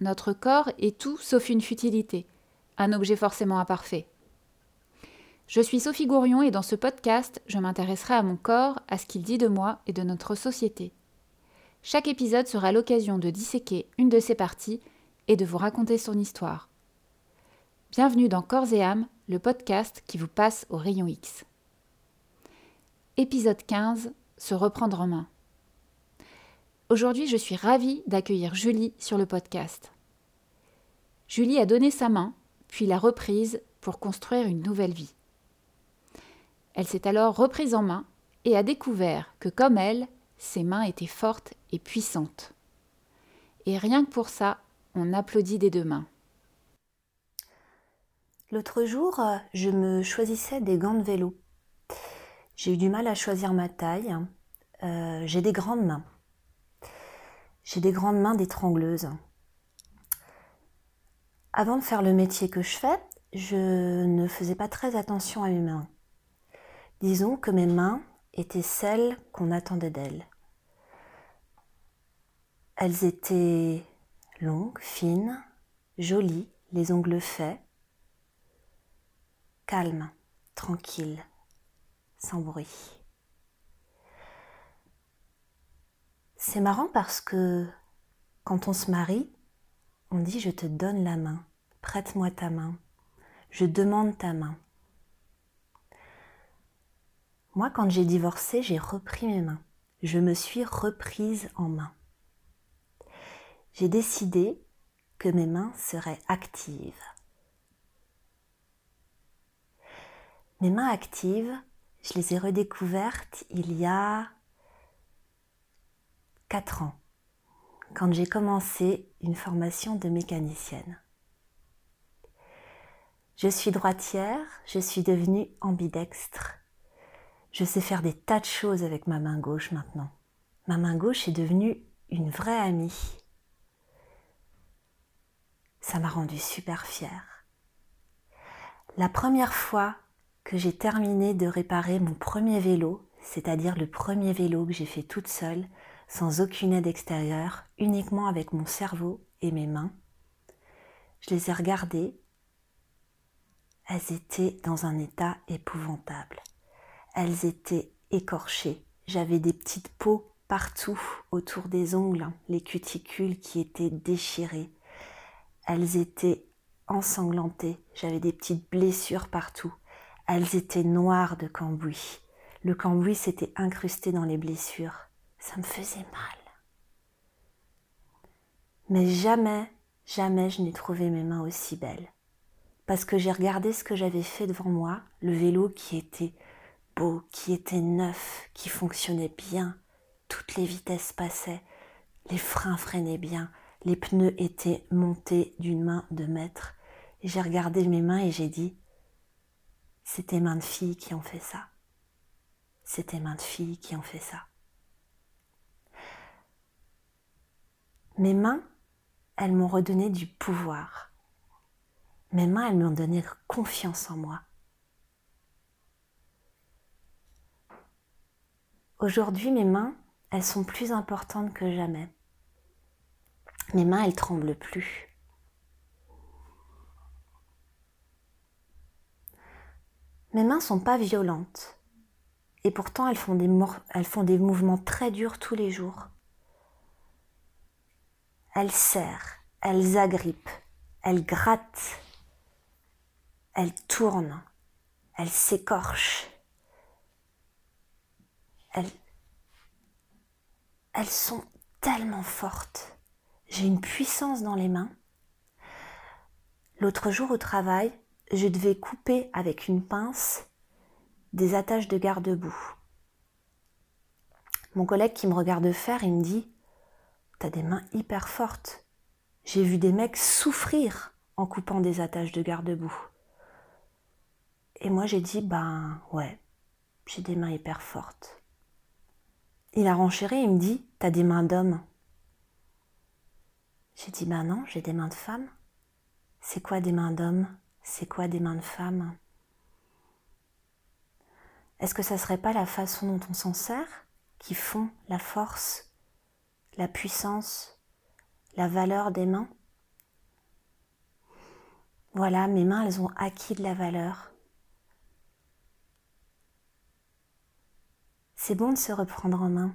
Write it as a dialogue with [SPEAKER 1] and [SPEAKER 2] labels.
[SPEAKER 1] notre corps est tout sauf une futilité, un objet forcément imparfait. Je suis Sophie Gourion et dans ce podcast, je m'intéresserai à mon corps, à ce qu'il dit de moi et de notre société. Chaque épisode sera l'occasion de disséquer une de ses parties et de vous raconter son histoire. Bienvenue dans Corps et âme, le podcast qui vous passe au rayon X. Épisode 15 Se reprendre en main. Aujourd'hui, je suis ravie d'accueillir Julie sur le podcast. Julie a donné sa main, puis l'a reprise pour construire une nouvelle vie. Elle s'est alors reprise en main et a découvert que, comme elle, ses mains étaient fortes et puissantes. Et rien que pour ça, on applaudit des deux mains.
[SPEAKER 2] L'autre jour, je me choisissais des gants de vélo. J'ai eu du mal à choisir ma taille. Euh, j'ai des grandes mains. J'ai des grandes mains d'étrangleuse. Avant de faire le métier que je fais, je ne faisais pas très attention à mes mains. Disons que mes mains étaient celles qu'on attendait d'elles. Elles étaient longues, fines, jolies, les ongles faits, calmes, tranquilles, sans bruit. C'est marrant parce que quand on se marie, on dit je te donne la main, prête-moi ta main, je demande ta main. Moi, quand j'ai divorcé, j'ai repris mes mains. Je me suis reprise en main. J'ai décidé que mes mains seraient actives. Mes mains actives, je les ai redécouvertes il y a 4 ans, quand j'ai commencé une formation de mécanicienne. Je suis droitière, je suis devenue ambidextre. Je sais faire des tas de choses avec ma main gauche maintenant. Ma main gauche est devenue une vraie amie. Ça m'a rendue super fière. La première fois que j'ai terminé de réparer mon premier vélo, c'est-à-dire le premier vélo que j'ai fait toute seule, sans aucune aide extérieure, uniquement avec mon cerveau et mes mains. Je les ai regardées. Elles étaient dans un état épouvantable. Elles étaient écorchées. J'avais des petites peaux partout autour des ongles, les cuticules qui étaient déchirées. Elles étaient ensanglantées. J'avais des petites blessures partout. Elles étaient noires de cambouis. Le cambouis s'était incrusté dans les blessures ça me faisait mal. Mais jamais, jamais je n'ai trouvé mes mains aussi belles. Parce que j'ai regardé ce que j'avais fait devant moi, le vélo qui était beau, qui était neuf, qui fonctionnait bien, toutes les vitesses passaient, les freins freinaient bien, les pneus étaient montés d'une main de maître. J'ai regardé mes mains et j'ai dit, tes mains de fille qui ont fait ça. Tes mains de fille qui ont fait ça. Mes mains, elles m'ont redonné du pouvoir. Mes mains, elles m'ont donné confiance en moi. Aujourd'hui, mes mains, elles sont plus importantes que jamais. Mes mains, elles tremblent plus. Mes mains sont pas violentes et pourtant elles font des, elles font des mouvements très durs tous les jours. Elles serrent, elles agrippent, elles grattent, elles tournent, elles s'écorchent. Elles, sont tellement fortes. J'ai une puissance dans les mains. L'autre jour au travail, je devais couper avec une pince des attaches de garde-boue. Mon collègue qui me regarde faire, il me dit T'as des mains hyper fortes. J'ai vu des mecs souffrir en coupant des attaches de garde-boue. Et moi j'ai dit, ben ouais, j'ai des mains hyper fortes. Il a renchéri, il me dit, t'as des mains d'homme. J'ai dit, ben non, j'ai des mains de femme. C'est quoi des mains d'homme? C'est quoi des mains de femme? Est-ce que ça serait pas la façon dont on s'en sert qui font la force, la puissance, la valeur des mains Voilà, mes mains, elles ont acquis de la valeur. C'est bon de se reprendre en main.